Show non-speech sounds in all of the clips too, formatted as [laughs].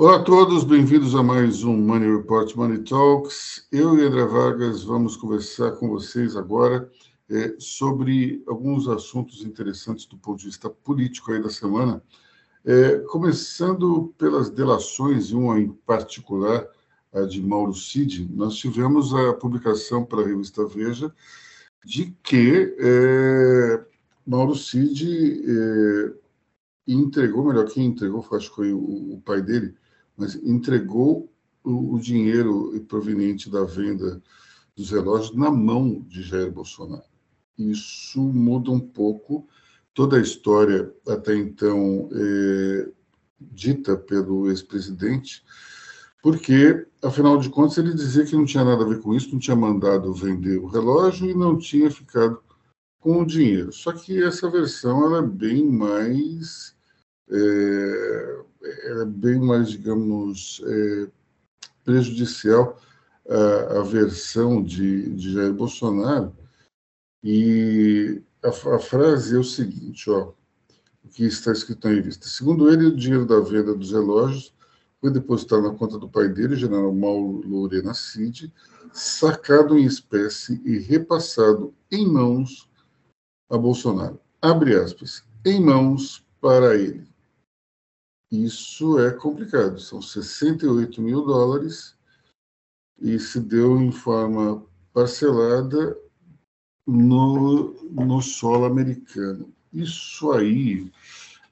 Olá a todos, bem-vindos a mais um Money Report Money Talks. Eu e André Vargas vamos conversar com vocês agora é, sobre alguns assuntos interessantes do ponto de vista político aí da semana. É, começando pelas delações, uma em particular, a de Mauro Cid, nós tivemos a publicação para a revista Veja de que é, Mauro Cid entregou, melhor, quem entregou, acho que foi o, o pai dele, mas entregou o, o dinheiro proveniente da venda dos relógios na mão de Jair Bolsonaro. Isso muda um pouco toda a história até então é, dita pelo ex-presidente, porque, afinal de contas, ele dizia que não tinha nada a ver com isso, não tinha mandado vender o relógio e não tinha ficado com o dinheiro. Só que essa versão ela é bem mais é, é bem mais, digamos, é, prejudicial à, à versão de, de Jair Bolsonaro. E a, a, frase é o seguinte, ó, o que está escrito em revista. Segundo ele, o dinheiro da venda dos relógios foi depositado na conta do pai dele, general Mauro Lorena Cid, sacado em espécie e repassado em mãos a Bolsonaro. Abre aspas. Em mãos para ele. Isso é complicado, são 68 mil dólares e se deu em forma parcelada no, no solo americano. Isso aí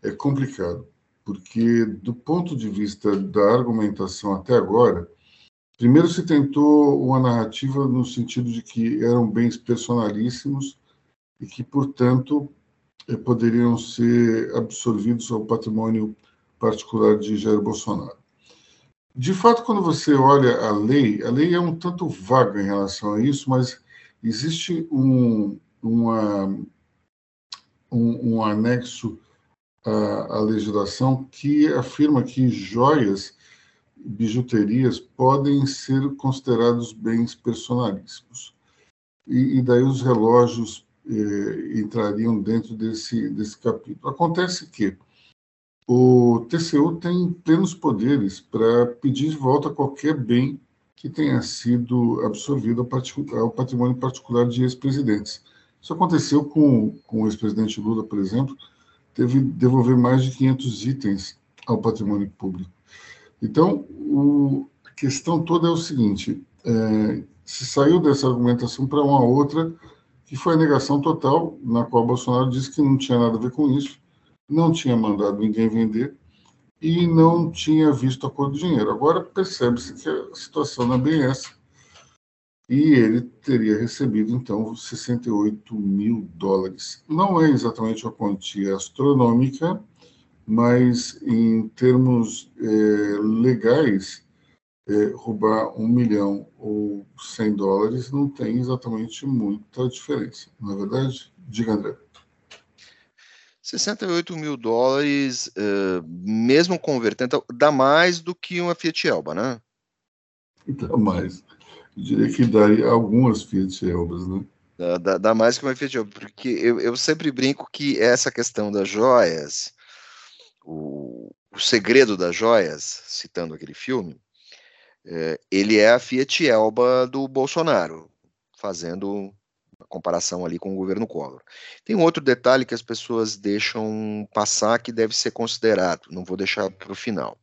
é complicado, porque do ponto de vista da argumentação até agora, primeiro se tentou uma narrativa no sentido de que eram bens personalíssimos e que, portanto, poderiam ser absorvidos ao patrimônio particular de Jair Bolsonaro. De fato, quando você olha a lei, a lei é um tanto vaga em relação a isso, mas existe um, uma, um, um anexo à, à legislação que afirma que joias bijuterias podem ser considerados bens personalíssimos. E, e daí os relógios eh, entrariam dentro desse, desse capítulo. Acontece que o TCU tem plenos poderes para pedir de volta qualquer bem que tenha sido absorvido ao patrimônio particular de ex-presidentes. Isso aconteceu com, com o ex-presidente Lula, por exemplo, teve devolver mais de 500 itens ao patrimônio público. Então, o, a questão toda é o seguinte: é, se saiu dessa argumentação para uma outra, que foi a negação total, na qual Bolsonaro disse que não tinha nada a ver com isso, não tinha mandado ninguém vender e não tinha visto a cor do dinheiro. Agora percebe-se que a situação não é bem essa. E ele teria recebido, então, 68 mil dólares. Não é exatamente uma quantia astronômica, mas em termos é, legais, é, roubar um milhão ou 100 dólares não tem exatamente muita diferença. Não é verdade? Diga, André. 68 mil dólares, uh, mesmo convertendo, dá mais do que uma Fiat Elba, né? Dá mais. Eu diria que daria algumas Fiat Elbas, né? Dá, dá, dá, mais que uma Fiat Elba, porque eu, eu, sempre brinco que essa questão das joias, o, o segredo das joias, citando aquele filme, é, ele é a Fiat Elba do Bolsonaro, fazendo comparação ali com o governo Collor. Tem um outro detalhe que as pessoas deixam passar que deve ser considerado, não vou deixar para o final.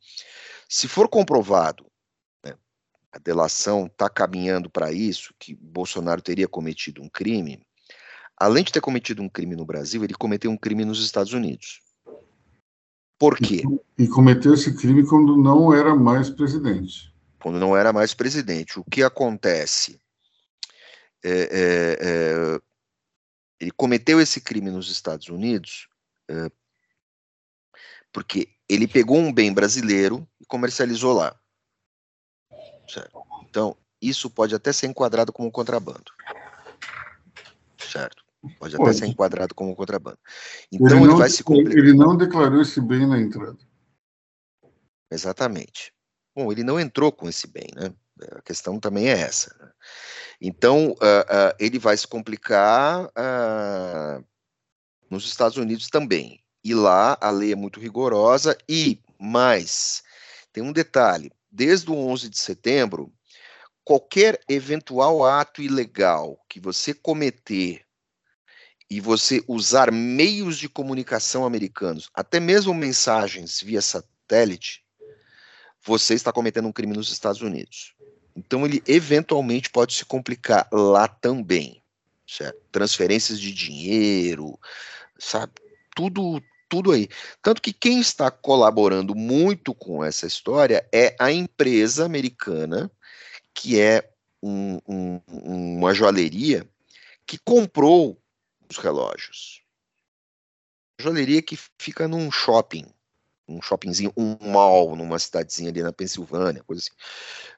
Se for comprovado, né, a delação está caminhando para isso, que Bolsonaro teria cometido um crime, além de ter cometido um crime no Brasil, ele cometeu um crime nos Estados Unidos. Por quê? E, e cometeu esse crime quando não era mais presidente. Quando não era mais presidente. O que acontece? É, é, é, ele cometeu esse crime nos Estados Unidos é, porque ele pegou um bem brasileiro e comercializou lá. Certo? Então, isso pode até ser enquadrado como contrabando. Certo? Pode, pode. até ser enquadrado como contrabando. Então, ele, ele vai se complicar. Ele não declarou esse bem na entrada. Exatamente. Bom, ele não entrou com esse bem, né? A questão também é essa. Né? Então, uh, uh, ele vai se complicar uh, nos Estados Unidos também. E lá a lei é muito rigorosa e mais tem um detalhe: desde o 11 de setembro, qualquer eventual ato ilegal que você cometer e você usar meios de comunicação americanos, até mesmo mensagens via satélite, você está cometendo um crime nos Estados Unidos. Então ele eventualmente pode se complicar lá também, certo? Transferências de dinheiro, sabe? Tudo, tudo aí. Tanto que quem está colaborando muito com essa história é a empresa americana, que é um, um, uma joalheria que comprou os relógios. Joalheria que fica num shopping, um shoppingzinho, um mall, numa cidadezinha ali na Pensilvânia, coisa assim.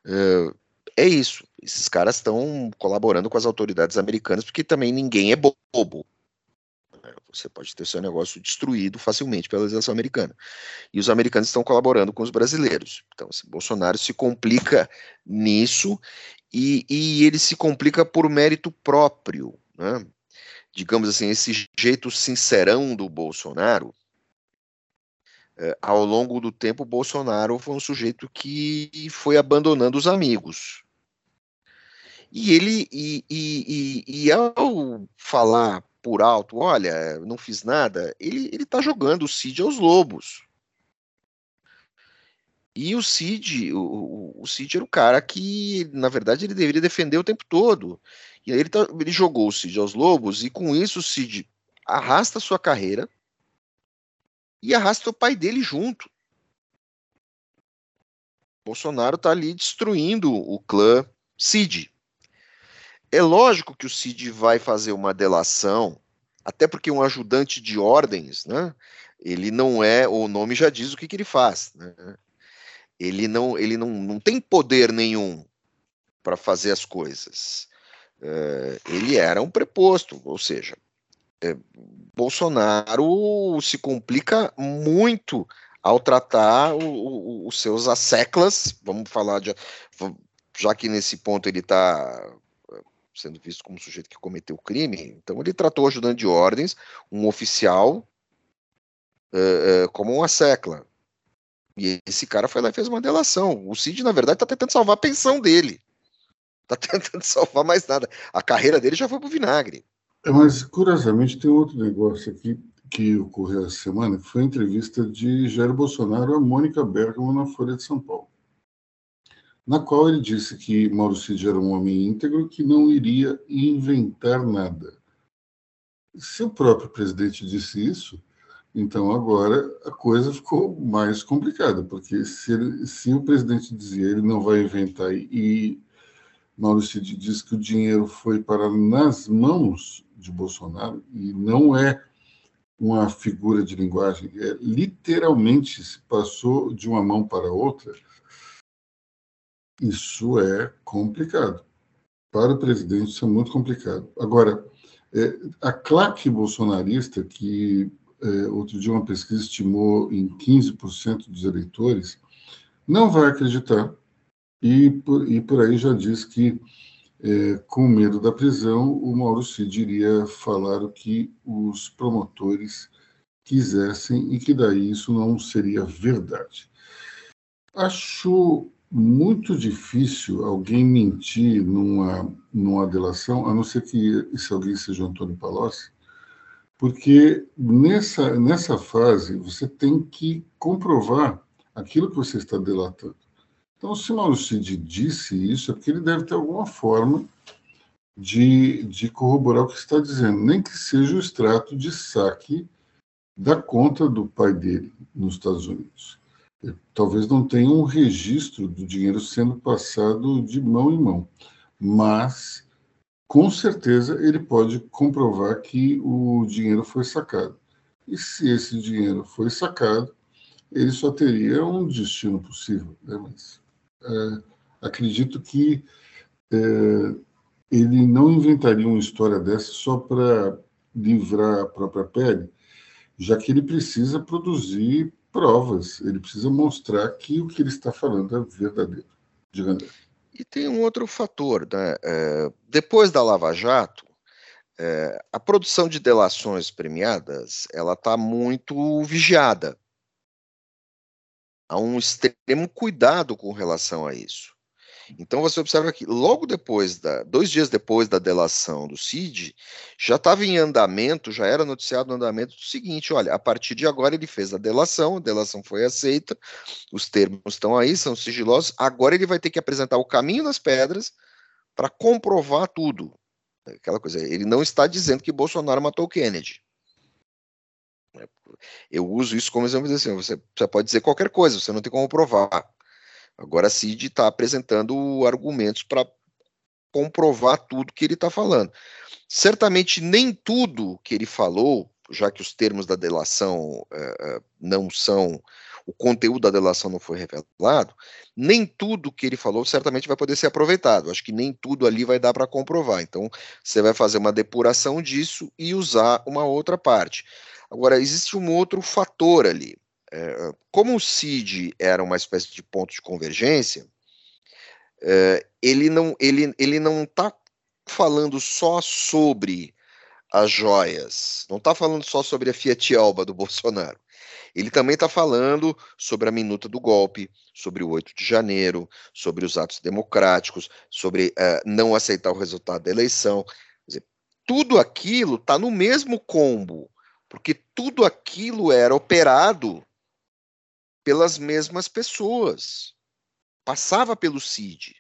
É, é isso. Esses caras estão colaborando com as autoridades americanas, porque também ninguém é bobo. Você pode ter seu negócio destruído facilmente pela legislação americana. E os americanos estão colaborando com os brasileiros. Então, assim, Bolsonaro se complica nisso e, e ele se complica por mérito próprio. Né? Digamos assim, esse jeito sincerão do Bolsonaro. É, ao longo do tempo, Bolsonaro foi um sujeito que foi abandonando os amigos. E ele, e, e, e, e ao falar por alto, olha, não fiz nada, ele, ele tá jogando o Cid aos lobos. E o Cid, o, o Cid era o cara que, na verdade, ele deveria defender o tempo todo. E aí ele, tá, ele jogou o Cid aos lobos, e com isso o Cid arrasta a sua carreira e arrasta o pai dele junto. Bolsonaro tá ali destruindo o clã Cid. É lógico que o Cid vai fazer uma delação, até porque um ajudante de ordens, né? Ele não é, o nome já diz o que, que ele faz, né? Ele não, ele não, não tem poder nenhum para fazer as coisas. É, ele era um preposto, ou seja, é, Bolsonaro se complica muito ao tratar o, o, os seus asseclas, vamos falar de, já que nesse ponto ele está sendo visto como sujeito que cometeu crime. Então ele tratou o ajudante de ordens, um oficial, uh, uh, como uma secla. E esse cara foi lá e fez uma delação. O Cid, na verdade, está tentando salvar a pensão dele. Está [laughs] tentando salvar mais nada. A carreira dele já foi pro vinagre. É, mas, curiosamente, tem outro negócio aqui que ocorreu essa semana, que foi a entrevista de Jair Bolsonaro a Mônica Bergamo na Folha de São Paulo na qual ele disse que Mauro Cid era um homem íntegro que não iria inventar nada. Se o próprio presidente disse isso, então agora a coisa ficou mais complicada, porque se, ele, se o presidente dizia ele não vai inventar e Mauro Cid diz que o dinheiro foi para nas mãos de Bolsonaro e não é uma figura de linguagem, é literalmente se passou de uma mão para outra isso é complicado. Para o presidente, isso é muito complicado. Agora, é, a claque bolsonarista, que é, outro dia uma pesquisa estimou em 15% dos eleitores, não vai acreditar e por, e por aí já diz que, é, com medo da prisão, o Mauro Cid iria falar o que os promotores quisessem e que daí isso não seria verdade. Acho muito difícil alguém mentir numa, numa delação, a não ser que esse alguém seja Antônio Palocci, porque nessa, nessa fase você tem que comprovar aquilo que você está delatando. Então, se Mauro Cid disse isso, é porque ele deve ter alguma forma de, de corroborar o que está dizendo, nem que seja o extrato de saque da conta do pai dele nos Estados Unidos talvez não tenha um registro do dinheiro sendo passado de mão em mão, mas com certeza ele pode comprovar que o dinheiro foi sacado. E se esse dinheiro foi sacado, ele só teria um destino possível. Né? Mas é, acredito que é, ele não inventaria uma história dessa só para livrar a própria pele, já que ele precisa produzir provas, ele precisa mostrar que o que ele está falando é verdadeiro. Diga E tem um outro fator, né? É, depois da Lava Jato, é, a produção de delações premiadas ela está muito vigiada. Há um extremo cuidado com relação a isso. Então você observa que logo depois da, dois dias depois da delação do Cid, já estava em andamento, já era noticiado no andamento o seguinte: olha, a partir de agora ele fez a delação, a delação foi aceita, os termos estão aí, são sigilosos. Agora ele vai ter que apresentar o caminho das pedras para comprovar tudo. Aquela coisa, ele não está dizendo que Bolsonaro matou Kennedy. Eu uso isso como exemplo assim, você, você pode dizer qualquer coisa, você não tem como provar. Agora a CID está apresentando argumentos para comprovar tudo que ele está falando. Certamente nem tudo que ele falou, já que os termos da delação uh, não são, o conteúdo da delação não foi revelado, nem tudo que ele falou certamente vai poder ser aproveitado. Acho que nem tudo ali vai dar para comprovar. Então, você vai fazer uma depuração disso e usar uma outra parte. Agora, existe um outro fator ali. É, como o CID era uma espécie de ponto de convergência, é, ele não ele, ele não está falando só sobre as joias, não está falando só sobre a Fiat Alba do [laughs] Bolsonaro. Ele também está falando sobre a minuta do golpe, sobre o 8 de janeiro, sobre os atos democráticos, sobre uh, não aceitar o resultado da eleição. Dizer, tudo aquilo está no mesmo combo, porque tudo aquilo era operado pelas mesmas pessoas. Passava pelo CID.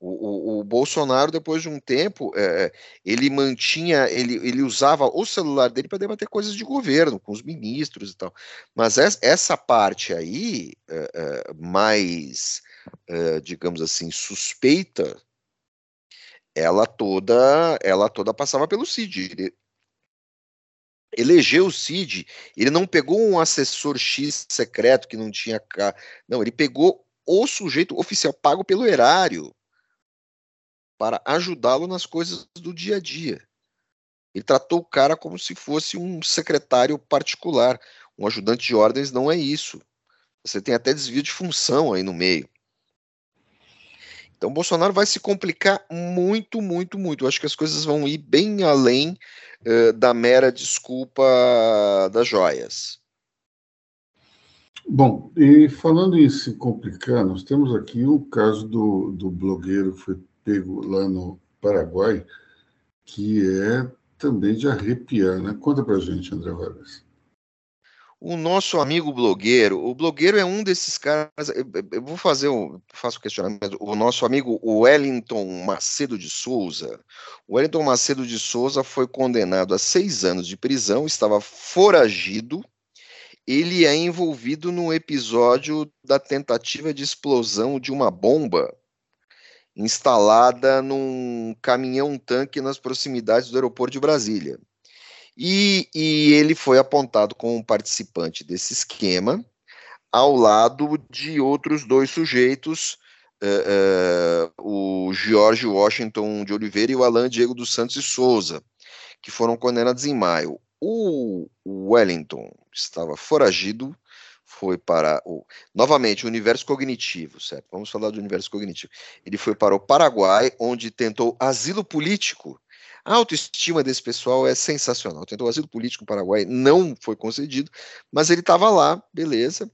O, o, o, Bolsonaro, depois de um tempo, é, ele mantinha, ele, ele usava o celular dele para debater coisas de governo, com os ministros e tal. Mas essa parte aí, é, é, mais, é, digamos assim, suspeita, ela toda, ela toda passava pelo CID. Ele, elegeu o Cid, ele não pegou um assessor X secreto que não tinha cá. Não, ele pegou o sujeito oficial pago pelo erário para ajudá-lo nas coisas do dia a dia. Ele tratou o cara como se fosse um secretário particular. Um ajudante de ordens não é isso. Você tem até desvio de função aí no meio. Então, Bolsonaro vai se complicar muito, muito, muito. Eu acho que as coisas vão ir bem além uh, da mera desculpa das joias. Bom, e falando em se complicar, nós temos aqui o caso do, do blogueiro que foi pego lá no Paraguai, que é também de arrepiar, né? Conta pra gente, André Vargas o nosso amigo blogueiro, o blogueiro é um desses caras, eu, vou fazer, um, faço questionamento, o nosso amigo Wellington Macedo de Souza, o Wellington Macedo de Souza foi condenado a seis anos de prisão, estava foragido, ele é envolvido no episódio da tentativa de explosão de uma bomba instalada num caminhão-tanque nas proximidades do aeroporto de Brasília. E, e ele foi apontado como participante desse esquema, ao lado de outros dois sujeitos, uh, uh, o George Washington de Oliveira e o Alan Diego dos Santos e Souza, que foram condenados em maio. O Wellington estava foragido, foi para o novamente o universo cognitivo, certo? Vamos falar do universo cognitivo. Ele foi para o Paraguai, onde tentou asilo político a autoestima desse pessoal é sensacional. Tentou asilo político no Paraguai, não foi concedido, mas ele estava lá, beleza.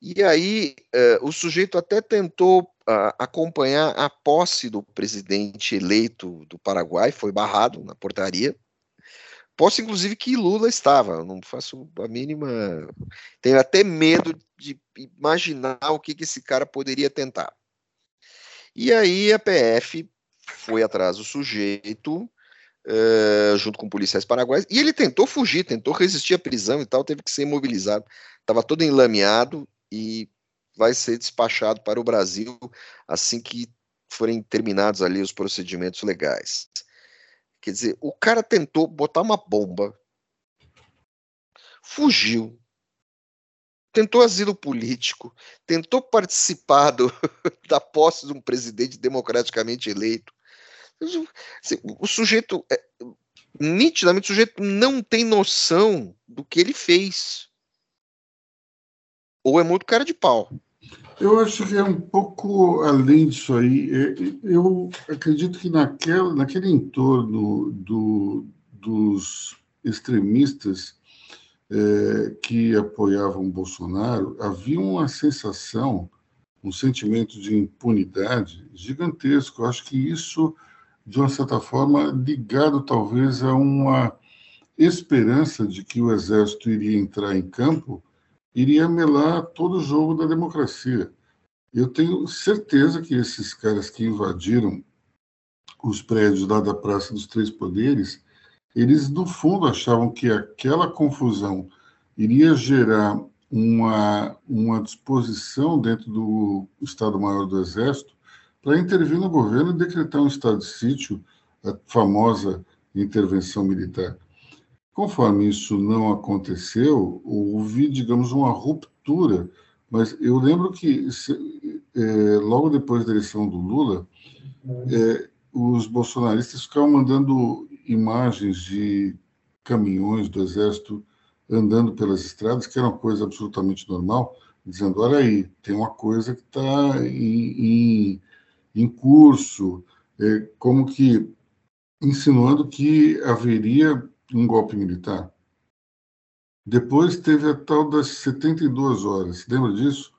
E aí uh, o sujeito até tentou uh, acompanhar a posse do presidente eleito do Paraguai, foi barrado na portaria. Posse, inclusive, que Lula estava. Não faço a mínima. Tenho até medo de imaginar o que, que esse cara poderia tentar. E aí a PF foi atrás do sujeito, uh, junto com policiais paraguaios, e ele tentou fugir, tentou resistir à prisão e tal, teve que ser imobilizado, estava todo enlameado e vai ser despachado para o Brasil assim que forem terminados ali os procedimentos legais. Quer dizer, o cara tentou botar uma bomba, fugiu, tentou asilo político, tentou participar do, [laughs] da posse de um presidente democraticamente eleito, o sujeito, é, nitidamente, o sujeito não tem noção do que ele fez. Ou é muito cara de pau. Eu acho que é um pouco além disso aí. É, eu acredito que naquela, naquele entorno do, dos extremistas é, que apoiavam Bolsonaro, havia uma sensação, um sentimento de impunidade gigantesco. Eu acho que isso, de uma certa forma, ligado talvez a uma esperança de que o exército iria entrar em campo, iria melar todo o jogo da democracia. Eu tenho certeza que esses caras que invadiram os prédios lá da Praça dos Três Poderes, eles no fundo achavam que aquela confusão iria gerar uma, uma disposição dentro do Estado-Maior do Exército para intervir no governo e decretar um estado de sítio, a famosa intervenção militar. Conforme isso não aconteceu, houve, digamos, uma ruptura. Mas eu lembro que, é, logo depois da eleição do Lula, é, os bolsonaristas ficavam mandando imagens de caminhões do Exército andando pelas estradas, que era uma coisa absolutamente normal, dizendo: olha aí, tem uma coisa que está em, em, em, curso, é, como que insinuando que haveria um golpe militar. Depois teve a tal das 72 horas. Lembra disso?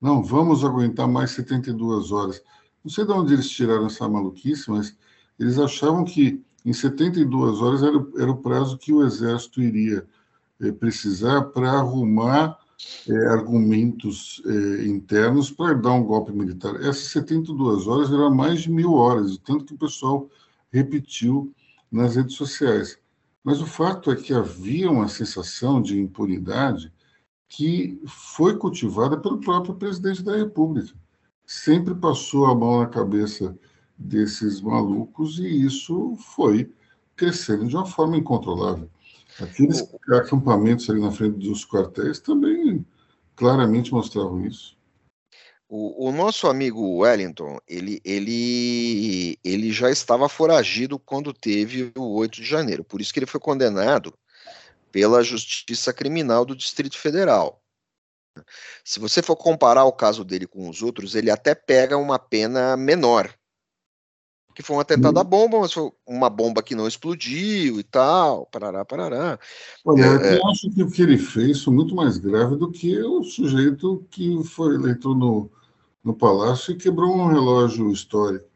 Não, vamos aguentar mais 72 horas. Não sei de onde eles tiraram essa maluquice, mas eles achavam que em 72 horas era, era o prazo que o Exército iria eh, precisar para arrumar eh, argumentos eh, internos para dar um golpe militar. Essas 72 horas eram mais de mil horas, tanto que o pessoal repetiu nas redes sociais. Mas o fato é que havia uma sensação de impunidade que foi cultivada pelo próprio presidente da República. Sempre passou a mão na cabeça desses malucos e isso foi crescendo de uma forma incontrolável. Aqueles acampamentos ali na frente dos quartéis também claramente mostravam isso. O, o, nosso amigo Wellington, ele, ele, ele já estava foragido quando teve o 8 de janeiro, por isso que ele foi condenado pela Justiça Criminal do Distrito Federal. Se você for comparar o caso dele com os outros, ele até pega uma pena menor, que foi um atentado à hum. bomba, mas foi uma bomba que não explodiu e tal, parará, parará. Olha, é, eu acho que o que ele fez foi muito mais grave do que o sujeito que foi eleito no, no palácio e quebrou um relógio histórico.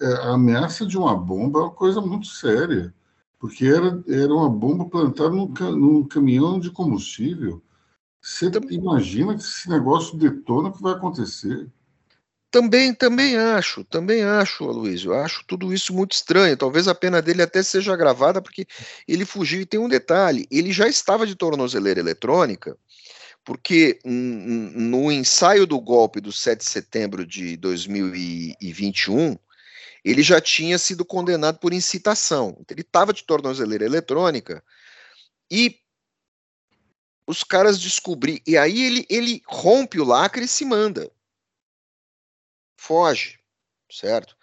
É, a ameaça de uma bomba é uma coisa muito séria, porque era, era uma bomba plantada num, num caminhão de combustível. Você imagina que esse negócio detona, o que vai acontecer? Também, também acho, também acho, Aloysio, acho tudo isso muito estranho. Talvez a pena dele até seja agravada porque ele fugiu. E tem um detalhe: ele já estava de tornozeleira eletrônica, porque no ensaio do golpe do 7 de setembro de 2021, ele já tinha sido condenado por incitação. Então, ele estava de tornozeleira eletrônica e os caras descobriram. E aí ele, ele rompe o lacre e se manda foge, certo?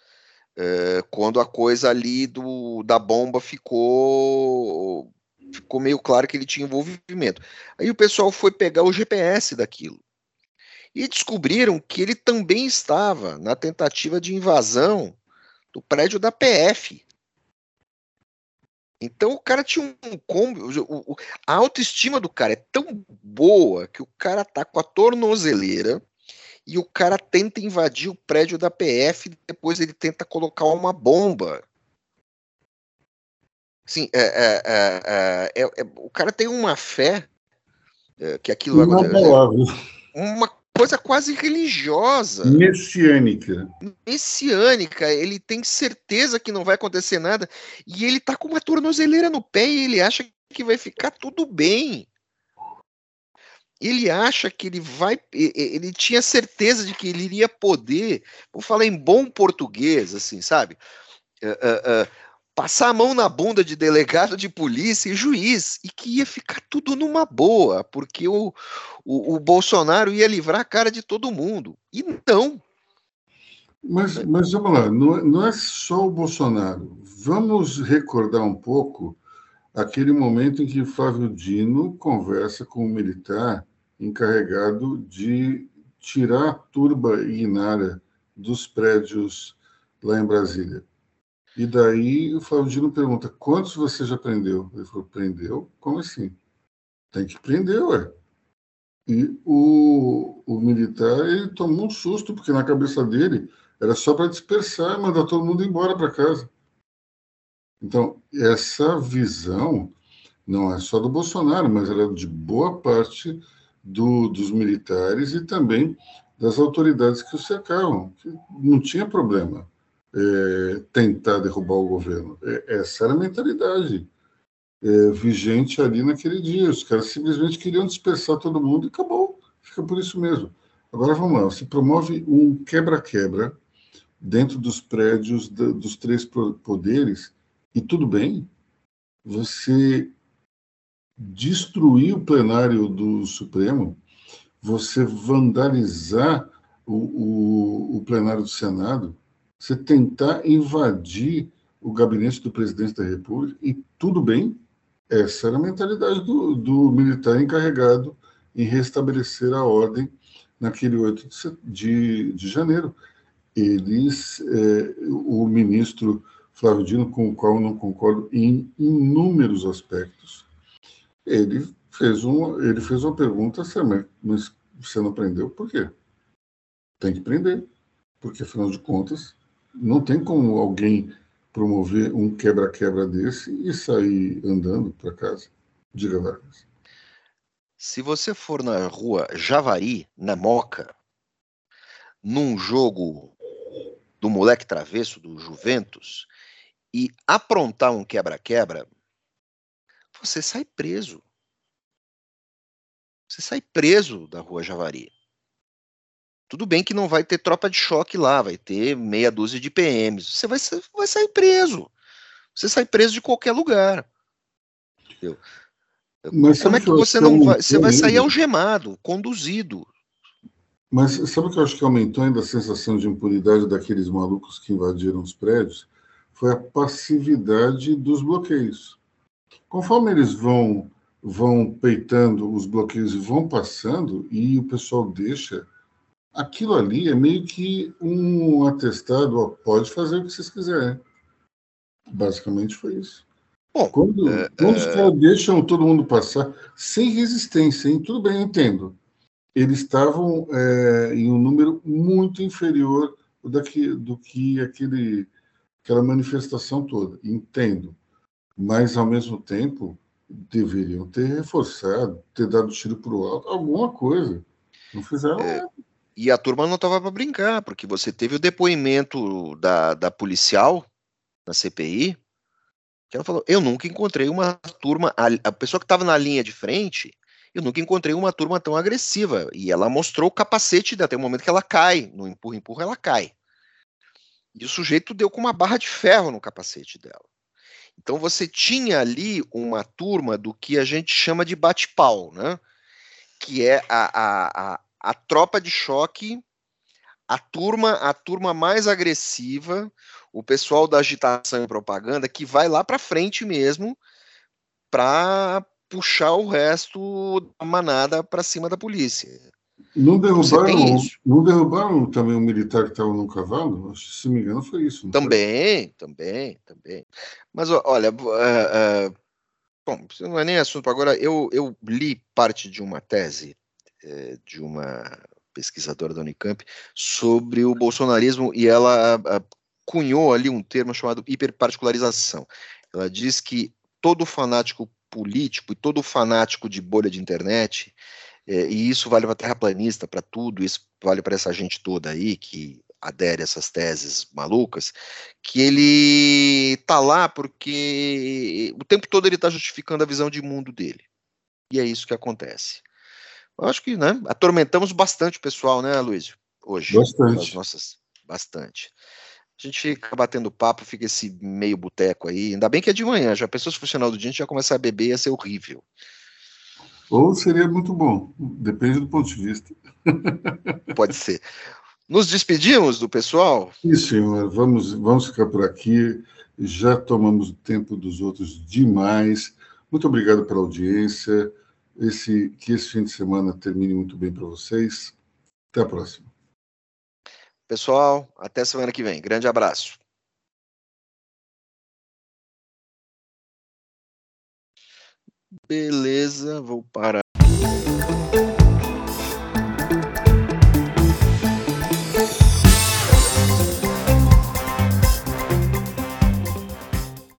É, quando a coisa ali do, da bomba ficou ficou meio claro que ele tinha envolvimento. Aí o pessoal foi pegar o GPS daquilo e descobriram que ele também estava na tentativa de invasão do prédio da PF. Então o cara tinha um combo. A autoestima do cara é tão boa que o cara tá com a tornozeleira e o cara tenta invadir o prédio da PF e depois ele tenta colocar uma bomba. Assim, é, é, é, é, é o cara tem uma fé é, que aquilo vai acontecer. Uma coisa quase religiosa. Messiânica. Messiânica. Ele tem certeza que não vai acontecer nada. E ele tá com uma tornozeleira no pé e ele acha que vai ficar tudo bem ele acha que ele vai. Ele tinha certeza de que ele iria poder, vou falar em bom português, assim, sabe? Uh, uh, uh, passar a mão na bunda de delegado de polícia e juiz, e que ia ficar tudo numa boa, porque o, o, o Bolsonaro ia livrar a cara de todo mundo. E não. Mas, mas vamos lá, não, não é só o Bolsonaro. Vamos recordar um pouco aquele momento em que Flávio Dino conversa com um militar encarregado de tirar a turba ignária dos prédios lá em Brasília. E daí o Flávio Dino pergunta: quantos você já prendeu? Ele falou: prendeu? Como assim? tem que prender, ué. E o, o militar ele tomou um susto, porque na cabeça dele era só para dispersar e mandar todo mundo embora para casa. Então, essa visão não é só do Bolsonaro, mas ela é de boa parte do, dos militares e também das autoridades que o cercavam. Que não tinha problema é, tentar derrubar o governo. É, essa era a mentalidade é, vigente ali naquele dia. Os caras simplesmente queriam dispersar todo mundo e acabou. Fica por isso mesmo. Agora vamos lá. Se promove um quebra-quebra dentro dos prédios da, dos três poderes e tudo bem. Você destruir o plenário do Supremo, você vandalizar o, o, o plenário do Senado, você tentar invadir o gabinete do presidente da República e tudo bem, essa era a mentalidade do, do militar encarregado em restabelecer a ordem naquele 8 de, de janeiro. Eles, é, o ministro Flávio Dino, com o qual eu não concordo em inúmeros aspectos, ele fez uma, ele fez uma pergunta séria, mas você não prendeu por quê? Tem que prender, porque afinal de contas, não tem como alguém promover um quebra-quebra desse e sair andando para casa. Diga, Vargas. Se você for na rua Javari, na Moca, num jogo do moleque travesso do Juventus e aprontar um quebra-quebra, você sai preso. Você sai preso da rua Javari. Tudo bem que não vai ter tropa de choque lá, vai ter meia dúzia de PMs. Você vai, vai sair preso. Você sai preso de qualquer lugar. Entendeu? Mas Como é que você não vai. Você vai sair algemado, conduzido. Mas sabe o que eu acho que aumentou ainda a sensação de impunidade daqueles malucos que invadiram os prédios? Foi a passividade dos bloqueios. Conforme eles vão vão peitando os bloqueios e vão passando e o pessoal deixa aquilo ali é meio que um atestado, ó, pode fazer o que vocês quiserem. Basicamente foi isso. Bom, quando, é, quando é... os caras deixam todo mundo passar sem resistência, hein? tudo bem, eu entendo. Eles estavam é, em um número muito inferior do que, do que aquele, aquela manifestação toda, entendo. Mas, ao mesmo tempo, deveriam ter reforçado, ter dado tiro para o alto, alguma coisa. Não fizeram é. E a turma não estava para brincar, porque você teve o depoimento da, da policial na CPI, que ela falou: Eu nunca encontrei uma turma, a, a pessoa que estava na linha de frente, eu nunca encontrei uma turma tão agressiva. E ela mostrou o capacete até o momento que ela cai, no empurra-empurra, ela cai. E o sujeito deu com uma barra de ferro no capacete dela. Então você tinha ali uma turma do que a gente chama de bate-pau, né? Que é a, a, a tropa de choque, a turma, a turma mais agressiva, o pessoal da agitação e propaganda que vai lá para frente mesmo para puxar o resto da manada para cima da polícia. Não derrubaram, não derrubaram também um militar que estava no cavalo? Se me engano, foi isso. Também, foi? também, também. Mas olha, uh, uh, bom, isso não é nem assunto agora. Eu, eu li parte de uma tese é, de uma pesquisadora da Unicamp sobre o bolsonarismo e ela cunhou ali um termo chamado hiperparticularização. Ela diz que todo fanático político e todo fanático de bolha de internet, é, e isso vale para terraplanista, para tudo, isso vale para essa gente toda aí que adere a essas teses malucas, que ele tá lá porque o tempo todo ele está justificando a visão de mundo dele. E é isso que acontece. Eu acho que, né, atormentamos bastante o pessoal, né, Luiz? Hoje. Bastante. Nossas, bastante. A gente fica batendo papo, fica esse meio boteco aí. Ainda bem que é de manhã, já pensou se fosse final do dia, a gente já começar a beber, ia ser horrível. Ou seria muito bom, depende do ponto de vista. [laughs] Pode ser. Nos despedimos do pessoal? Sim, senhor. Vamos, vamos ficar por aqui. Já tomamos o tempo dos outros demais. Muito obrigado pela audiência esse, que esse fim de semana termine muito bem para vocês. Até a próxima. Pessoal, até semana que vem. Grande abraço. Beleza, vou parar